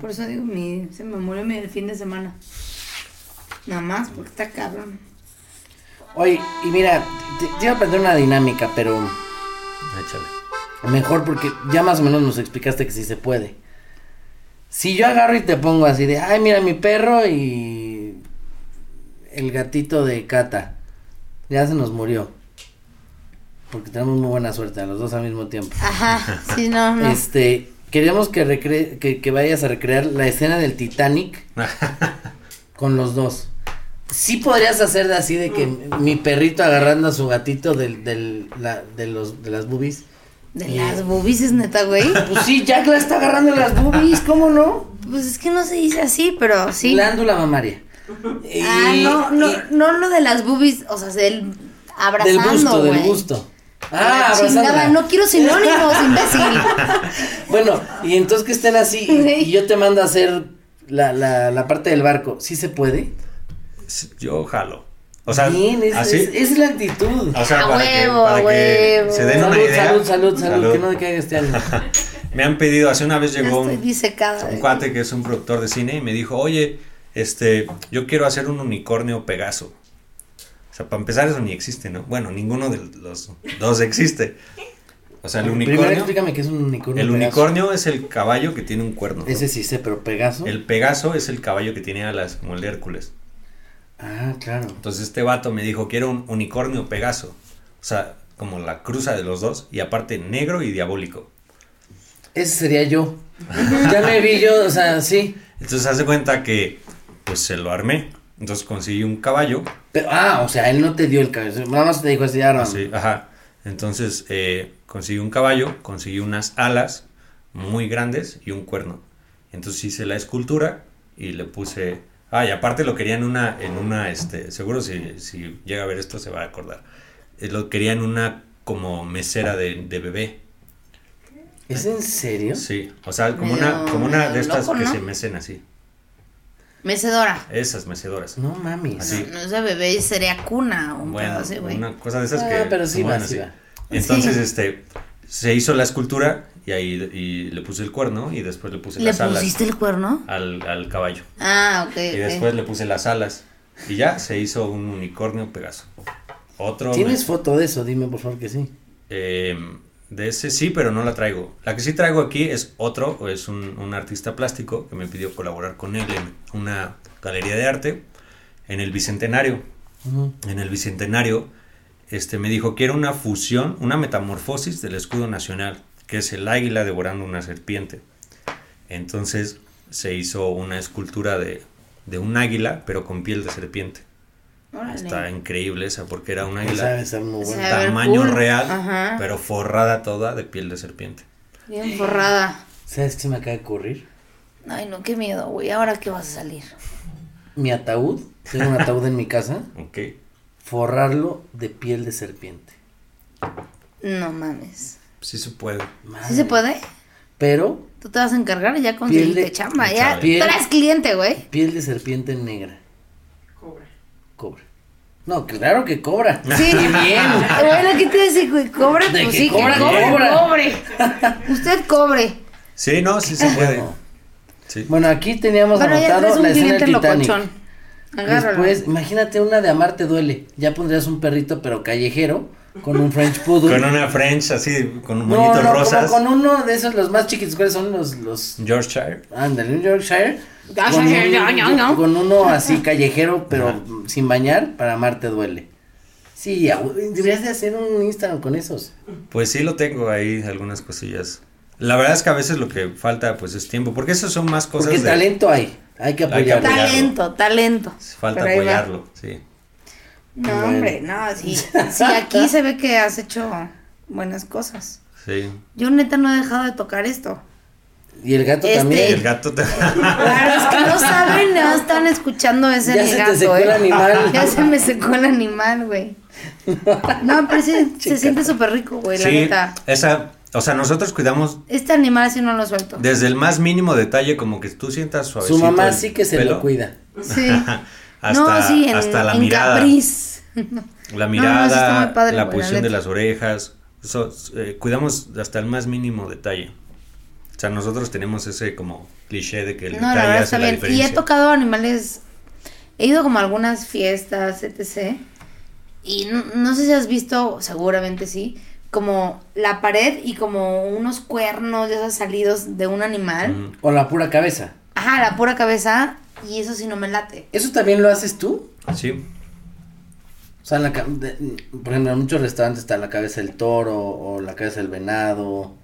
Por eso digo, mi, se me murió mi fin de semana. Nada más, porque está cabrón. Oye, y mira, te, te iba a aprender una dinámica, pero Échale. mejor porque ya más o menos nos explicaste que sí se puede. Si yo agarro y te pongo así de, ay, mira mi perro y el gatito de Cata, ya se nos murió. Porque tenemos muy buena suerte, a los dos al mismo tiempo. Ajá, sí, no, no. Este, queríamos que, recre- que, que vayas a recrear la escena del Titanic con los dos. Sí podrías hacer de así de que mi perrito agarrando a su gatito del, del, la, de los, de las boobies. De y- las boobies, neta, güey. Pues sí, Jack la está agarrando de las boobies, ¿cómo no? Pues es que no se dice así, pero sí. Glándula mamaria. Ah, no, no, y- no lo de las boobies, o sea, del del abrazando, gusto, del güey. Ah, chingada, no quiero sinónimos, imbécil. Bueno, y entonces que estén así y, yo te mando a hacer la, la, la parte del barco. ¿Sí se puede? Yo jalo. O sea, Bien, es, así. es, es la actitud. o sea, A para, que, huevo, para que se den una salud, idea. salud, salud, salud, que no decaiga este año. Me han pedido, hace una vez llegó un, un güey. cuate que es un productor de cine y me dijo, oye, este, yo quiero hacer un unicornio Pegaso. Sea, para empezar eso ni existe, ¿no? Bueno, ninguno de los dos existe. O sea, el Primero unicornio, explícame qué es un unicornio. el Pegaso. unicornio es el caballo que tiene un cuerno. ¿no? Ese sí sé, pero Pegaso. El Pegaso es el caballo que tiene alas, como el de Hércules. Ah, claro. Entonces este vato me dijo, quiero un unicornio Pegaso. O sea, como la cruza de los dos y aparte negro y diabólico. Ese sería yo. ya me vi yo, o sea, sí. Entonces hace cuenta que pues se lo armé Entonces conseguí un caballo. Pero, ah, o sea, él no te dio el caballo. Nada más te dijo así, ah, no. así, ajá. Entonces eh, conseguí un caballo, conseguí unas alas muy grandes y un cuerno. Entonces hice la escultura y le puse... Ah, y aparte lo quería en una, en una, este, seguro si, si llega a ver esto se va a acordar. Eh, Lo quería en una como mesera de, de bebé. ¿Es en serio? Sí, o sea, como una, como una de estas loco, que ¿no? se mecen así. Mecedora. Esas mecedoras. No mames. Así. No, ese bebé sería cuna o un Bueno, pedo así, güey. una cosa de esas Ah, que pero sí va, mueven sí va. Entonces, Sí. este, se hizo la escultura y ahí y le puse el cuerno y después le puse ¿Le las alas pusiste el cuerno? al, al caballo. Ah, ok. Y después le puse las alas y ya se hizo un unicornio Pegaso. Otro ¿Tienes me- foto de eso? Dime por favor que sí. eh, de ese sí, pero no la traigo. La que sí traigo aquí es otro, es un, un artista plástico que me pidió colaborar con él en una galería de arte en el Bicentenario. En el Bicentenario este, me dijo, quiero una fusión, una metamorfosis del escudo nacional, que es el águila devorando una serpiente. Entonces se hizo una escultura de, de un águila, pero con piel de serpiente. Órale. Está increíble esa, porque era un O águila ver, tamaño cool. real, Ajá. pero forrada toda de piel de serpiente. Bien forrada. ¿Sabes qué se me acaba de ocurrir? Ay, no, qué miedo, güey. ¿Ahora qué vas a salir? Mi ataúd, tengo un ataúd en mi casa, Ok. forrarlo de piel de serpiente. No mames. Sí se puede. ¿Sí se puede? Pero Tú te vas a encargar y ya Piel conseguiste de- chamba. Ya Piel- traes cliente, güey. piel de serpiente negra. Cobra. Cobra. No, claro que cobra. Sí. Y bien. Bueno, ¿qué te decía, güey? ¿Cobre? De Pues que sí, cobra, que cobra. cobre. Usted cobre. Sí, no, sí se puede. Sí. Bueno, aquí teníamos Bueno, anotado un la escena del Titanic. Agárralo. Después, imagínate una de Amarte Duele. Ya pondrías un perrito, pero callejero, con un French Poodle. Con una French así, con no, moñitos no, rosas. como con uno de esos, los más chiquitos. ¿Cuáles son los, los Yorkshire. Ándale, un Yorkshire. Con, un- uno así callejero, pero sin bañar, para amarte duele. Sí, deberías de hacer un Instagram con esos. Pues sí lo tengo ahí, algunas cosillas. La verdad es que a veces lo que falta pues es tiempo, porque esas son más cosas Porque de- talento hay, hay que Hay que apoyarlo. apoyarlo. Talento, talento. falta Pero apoyarlo, sí. No, Bueno. hombre, no, sí. Sí, aquí se ve que has hecho buenas cosas. Sí. Yo neta no he dejado de tocar esto. Y el gato Este- también. El gato. Claro, es que no saben, no están escuchando ese Ya el se te gato, secó ¿eh? el animal. Ya se me secó el animal, güey. No, pero sí, se siente súper rico, güey, la neta. esa, o sea, nosotros cuidamos Este animal sí no lo suelto. desde el más mínimo detalle, como que tú sientas suavecito Su mamá el sí que se pelo, lo cuida. Sí. hasta, no, sí, en, hasta la en mirada. Capriz. La No, mirada, muy padre, la güey, la posición de las orejas, eso, eh, cuidamos hasta el más mínimo detalle. O sea, nosotros tenemos ese como cliché de que el No, la detalle verdad hace está la bien. Y diferencia. he tocado animales. He ido como a algunas fiestas, etc. Y no, no sé si has visto, seguramente sí, como la pared y como unos cuernos de esos salidos de un animal. O la pura cabeza. Ajá, la pura cabeza. Y eso sí no me late. ¿Eso también lo haces tú? Sí, O sea, la de- por ejemplo, en muchos restaurantes está la cabeza del toro o la cabeza del venado.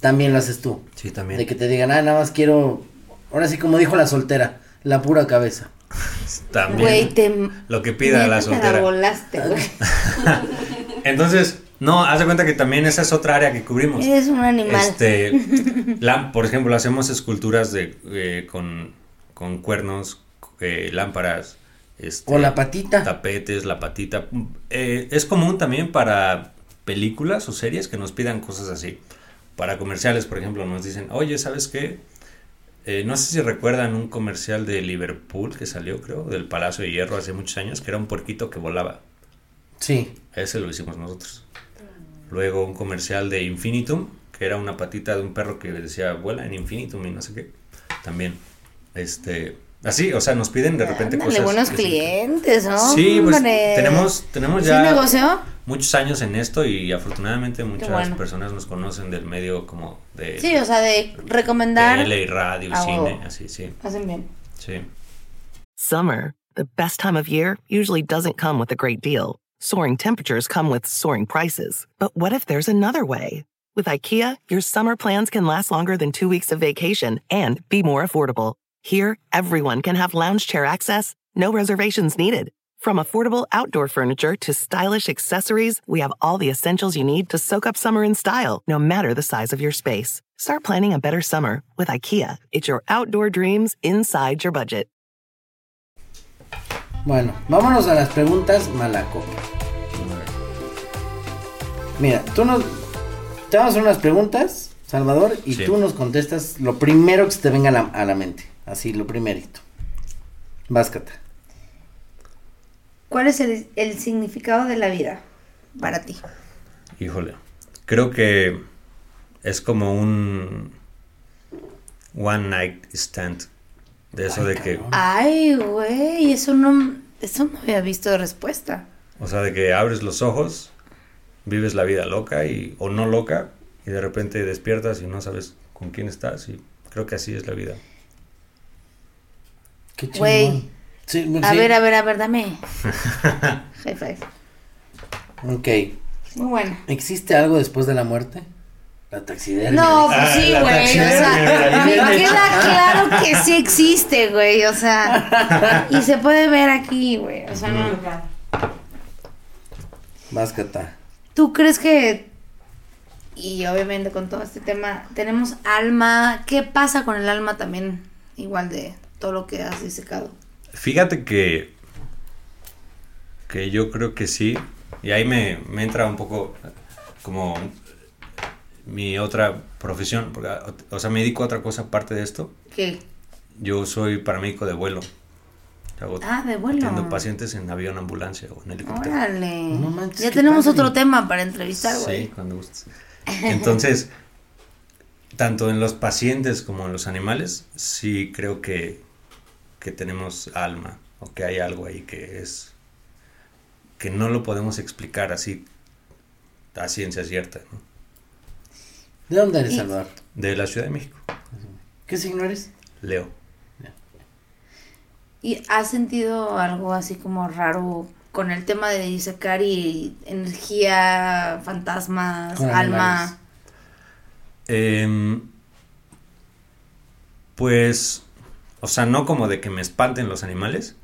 También lo haces tú. sí, también. De que te digan, ah, nada más quiero. Ahora sí, como dijo la soltera, la pura cabeza. También. Güey, te. Lo que pida la Te soltera. volaste, güey. Entonces, no, haz de cuenta que también esa es otra área que cubrimos. Eres un animal. Este, la- por ejemplo, hacemos esculturas de eh, con, con cuernos, eh, lámparas, este, O la patita. tapetes, la patita. Eh, es común también para películas o series que nos pidan cosas así. Para comerciales, por ejemplo, nos dicen, oye, ¿sabes qué? Eh, no sé si recuerdan un comercial de Liverpool que salió, creo, del Palacio de Hierro hace muchos años, que era un puerquito que volaba. Sí. Ese lo hicimos nosotros. Luego un comercial de Infinitum, que era una patita de un perro que decía vuela en Infinitum y no sé qué. También. Este, así, o sea, nos piden de repente Ándale, cosas. buenos clientes, ¿no? Sí, pues Hombre. tenemos, tenemos ¿Sí ya negocio? muchos años en esto y afortunadamente muchas bueno. personas nos conocen del medio como de Sí, o sea, de recomendar. tele y radio y cine, así, sí, Hacen bien. sí. Summer, the best time of year, usually doesn't come with a great deal. Soaring temperatures come with soaring prices. But what if there's another way? With IKEA, your summer plans can last longer than two weeks of vacation and be more affordable. Here, everyone can have lounge chair access, no reservations needed. From affordable outdoor furniture to stylish accessories, we have all the essentials you need to soak up summer in style, no matter the size of your space. Start planning a better summer with IKEA. It's your outdoor dreams inside your budget. Bueno, vámonos a las preguntas malacopa. Mira, tú nos. Te vamos a hacer unas preguntas, Salvador, y Sí. tú nos contestas lo primero que se te venga a la, a la mente. Así, lo primerito. Váscata. ¿Cuál es el, el significado de la vida para ti? Híjole. Creo que es como un one night stand. De eso de que, Ay, güey, eso no, eso no había visto de respuesta. o sea, de que abres los ojos, vives la vida loca y o no loca y de repente despiertas y no sabes con quién estás y creo que así es la vida. Qué chingón. Güey. Sí, A sí. ver, a ver, a ver, dame. High five. Ok. Muy bueno. ¿Existe algo después de la muerte? La taxidermia. No, Ah, pues sí, la güey. O sea, me queda claro que sí existe, güey. O sea, y se puede ver aquí, güey. O sea, no. Váscata. ¿Tú crees que, y obviamente con todo este tema, tenemos alma? ¿Qué pasa con el alma también? Igual de todo lo que has disecado. Fíjate que que yo creo que sí y ahí me, me entra un poco como mi otra profesión, porque, o sea, me dedico a otra cosa aparte de esto. ¿Qué? Yo soy paramédico de vuelo. Hago- Ah, de vuelo. Atiendo pacientes en avión, ambulancia o en helicóptero. Órale. No manches, ya tenemos padre. otro tema para entrevistar, güey. Sí, cuando gustes. Entonces, tanto en los pacientes como en los animales, sí creo que, que tenemos alma o que hay algo ahí que es que no lo podemos explicar así a ciencia cierta. ¿no? ¿De dónde eres, Salvador? De la Ciudad de México, ¿Qué signo eres? Leo. ¿Y has sentido algo así como raro con el tema de disecar y energía, fantasmas, Con alma? Em, pues, o sea, no como de que me espanten los animales,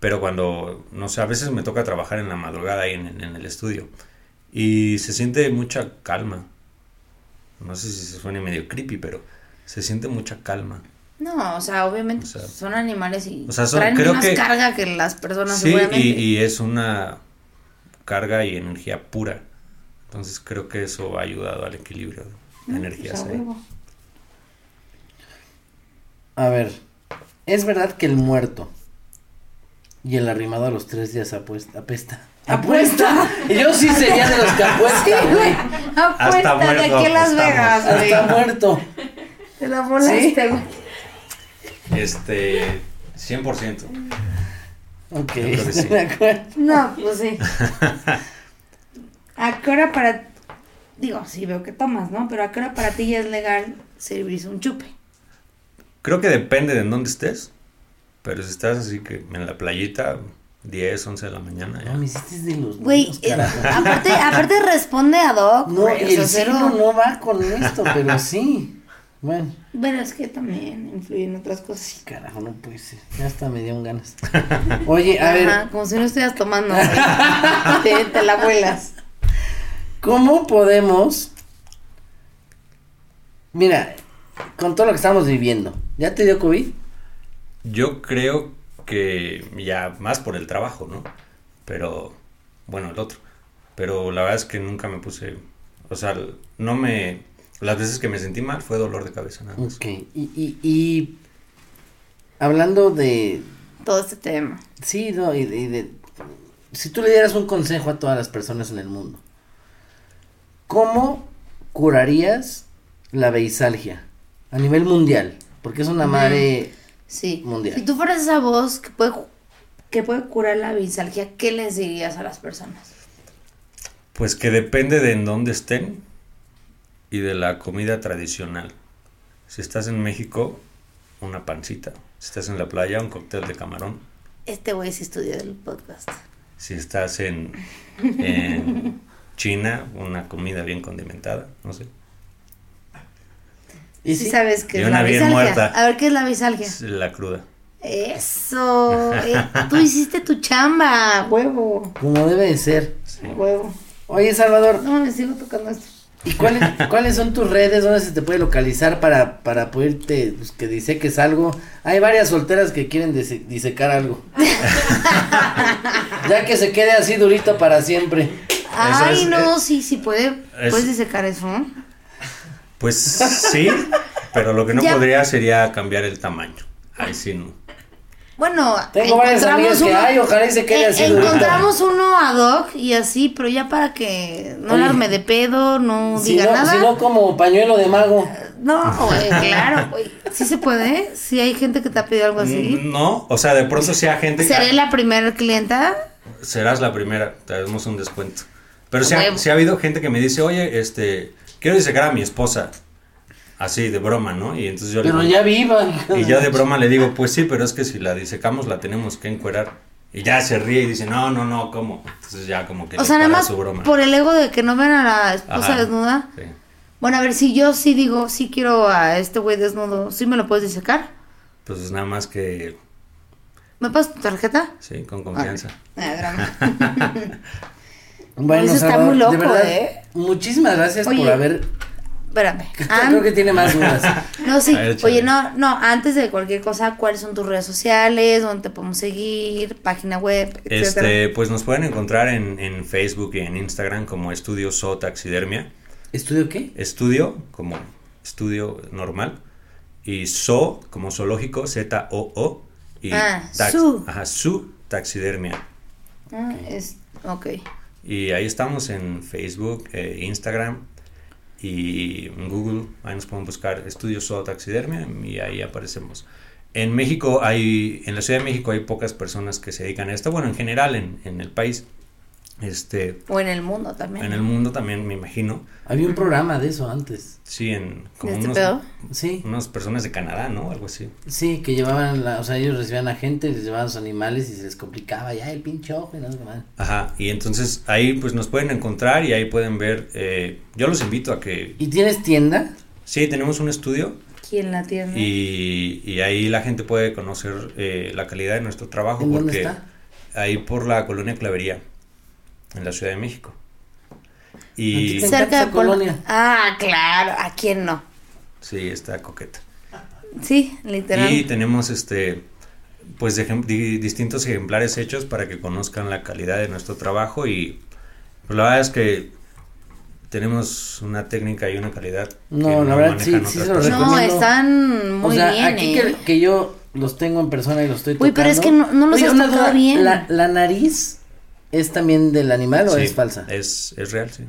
pero cuando, no sé, a veces me toca trabajar en la madrugada ahí en, en- en el estudio y se siente mucha calma. No sé si se suene medio creepy, pero se siente mucha calma. No, o sea, obviamente O sea, son animales y o sea, son- traen creo más que- carga que las personas Sí, y, y es una carga y energía pura. Entonces creo que eso ha ayudado al equilibrio de energías Pues, a ahí. A ver, ¿es verdad que el muerto y el arrimado a los tres días apuesta, apesta? Apuesta. Yo sí sería de los que apuesta, Sí, güey. Apuesta de muerto aquí a Las. Vegas, güey. Hasta muerto. Te la volaste, güey. Este, 100%. Ok, sí. de acuerdo. No, pues sí. ¿A qué hora para.? Digo, sí veo que tomas, ¿no? Pero ¿a qué hora para ti ya es legal servirse un chupe? Creo que depende de en dónde estés. Pero si estás así que en la playita, 10, 11 de la mañana, ya. No, me hiciste de los Güey, eh, aparte, aparte responde a Doc. No, el cero- no va con esto, pero sí. Bueno, Bueno, es que también influyen otras cosas. carajo, no puede ser. Ya hasta me dieron ganas. Oye, a ver, como si no estuvieras tomando, te, te la vuelas. ¿cómo podemos? Mira, con todo lo que estamos viviendo, ¿ya te dio COVID? Yo creo que ya más por el trabajo, ¿no? Pero, bueno, el otro. Pero la verdad es que nunca me puse, o sea, no me, las veces que me sentí mal fue dolor de cabeza nada más. Ok, y, y, y hablando de, Todo este tema. sí, no, y, y de, si tú le dieras un consejo a todas las personas en el mundo, ¿cómo curarías la beisalgia a nivel mundial? Porque es una madre, Sí. Mundial. Si tú fueras esa voz que puede, que puede curar la bisalgia, ¿qué les dirías a las personas? Pues que depende de en dónde estén y de la comida tradicional. Si estás en México, una pancita. Si estás en la playa, un cóctel de camarón. Este güey sí estudió del podcast. Si estás en, en China, una comida bien condimentada, no sé. Y Sí, sí, sabes qué Y es una la bien bisalgia. muerta. A ver, ¿qué es la bisalgia? La cruda. Eso. eh, tú hiciste tu chamba, huevo. Como debe de ser. Huevo. Oye, Salvador, No, me sigo tocando esto. ¿y cuáles, cuáles son tus redes? ¿Dónde se te puede localizar para, para poderte, pues, que diseques algo? Hay varias solteras que quieren dise- disecar algo. ya que se quede así durito para siempre. Ay, es- no, es- sí, sí puede. es- Puedes disecar eso. ¿no? Pues sí, pero lo que no Ya. podría sería cambiar el tamaño. Ahí sí no. Bueno, Tengo varias amigas que hay, ojalá y se quede eh, así. Encontramos uno ad hoc y así, pero ya para que no Oye. la arme de pedo, no Si diga no, nada. si no como pañuelo de mago. No, güey, claro, güey. Sí se puede. Si hay gente que te ha pedido algo así. No, o sea, de pronto sí hay gente ¿Seré la primera clienta? serás la primera, te damos un descuento. Pero sí ha, Huevo. sí ha habido gente que me dice, oye, este, quiero disecar a mi esposa. Así, de broma, ¿no? Y entonces yo le Pero digo- ya vivan. Y yo de broma le digo, pues sí, pero es que si la disecamos la tenemos que encuerar. Y ya se ríe y dice, no, no, no, ¿cómo? Entonces ya como que O le sea, nada más su broma. por el ego de que no ven a la esposa Ajá, desnuda. sí. Bueno, a ver, si yo sí digo, sí quiero a este güey desnudo, ¿sí me lo puedes disecar? Pues nada más que, ¿Me pasas tu tarjeta? sí, con confianza. Ah, drama. Bueno, Eso está Salvador, muy loco, de verdad, ¿eh? Muchísimas gracias por haber. Espérame. Ah, Creo que tiene más dudas. No, sí. Ver. Oye, no, no, antes de cualquier cosa, ¿cuáles son tus redes sociales? ¿Dónde te podemos seguir? Página web, etcétera. Este, pues nos pueden encontrar en, en Facebook y en Instagram como Estudio So Taxidermia. ¿Estudio qué? Estudio como estudio normal. Y So como zoológico, Z-O-O. Y Ah, tax- su. Ajá, su taxidermia. Ah, es, ok. Y ahí estamos en Facebook, eh, Instagram y en Google. Ahí nos pueden buscar Estudio So Taxidermia y ahí aparecemos. En México hay, en la Ciudad de México hay pocas personas que se dedican a esto. Bueno, en general en, en el país. Este, O en el mundo también. en el mundo también me imagino. Había un programa de eso antes. Sí, en como ¿De este unos, pedo? Sí, unas personas de Canadá, ¿no? Algo así. sí, que llevaban, la, o sea, ellos recibían a gente, les llevaban sus animales y se les complicaba ya el pinche ojo y no sé qué más. Ajá, y entonces ahí pues nos pueden encontrar y ahí pueden ver. eh, yo los invito a que. ¿Y tienes tienda? Sí, tenemos un estudio ¿Quién la tiene? Y, y ahí la gente puede conocer eh, la calidad de nuestro trabajo ¿En dónde porque está? ahí por la colonia Clavería, en la Ciudad de México. ¿A Y Cerca de esa colonia. Pol- Ah, claro. ¿A quién no? sí, está coqueta. Sí, literal. Y tenemos este pues ejem- di- distintos ejemplares hechos para que conozcan la calidad de nuestro trabajo y pues, la verdad es que tenemos una técnica y una calidad No, que la verdad, sí, sí se lo personas. no, recomiendo. están muy o sea, bien. aquí ¿eh? que, que yo los tengo en persona y los estoy Uy, tocando. pero es que no- no los has tocado duda, bien. La, la nariz es también del animal o Sí, es falsa? Es, es real, sí.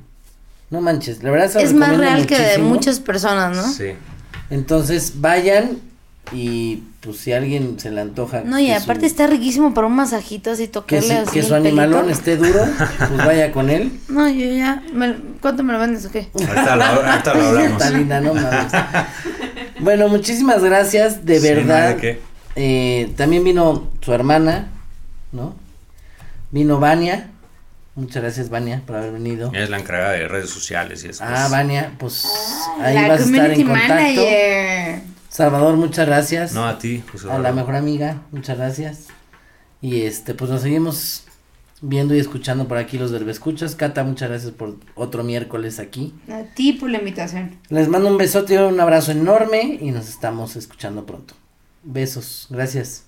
No manches, la verdad se Es más real que de muchas personas, ¿no? Sí. Entonces vayan y pues si alguien se le antoja. No, y que aparte su- está riquísimo para un masajito así que, tocarle su- así que su animalón pelito. esté duro, pues vaya con él. No, yo ya. me- ¿Cuánto me lo vendes o qué? Ahorita lo, ahorita lo hablamos. Talina, no mames. Bueno, muchísimas gracias, de Sí, no verdad. de qué. Eh, también vino su hermana, ¿no? Vino Vania. Muchas gracias, Vania, por haber venido. Es la encargada de redes sociales y eso. Ah, Vania, pues ahí vas a estar en contacto. manager. Salvador, muchas gracias. No, a ti, José a la mejor amiga, muchas gracias. Y este, pues nos seguimos viendo y escuchando por aquí los Escuchas. Cata, muchas gracias por otro miércoles aquí. A ti por la invitación. Les mando un besote y un abrazo enorme y nos estamos escuchando pronto. Besos, gracias.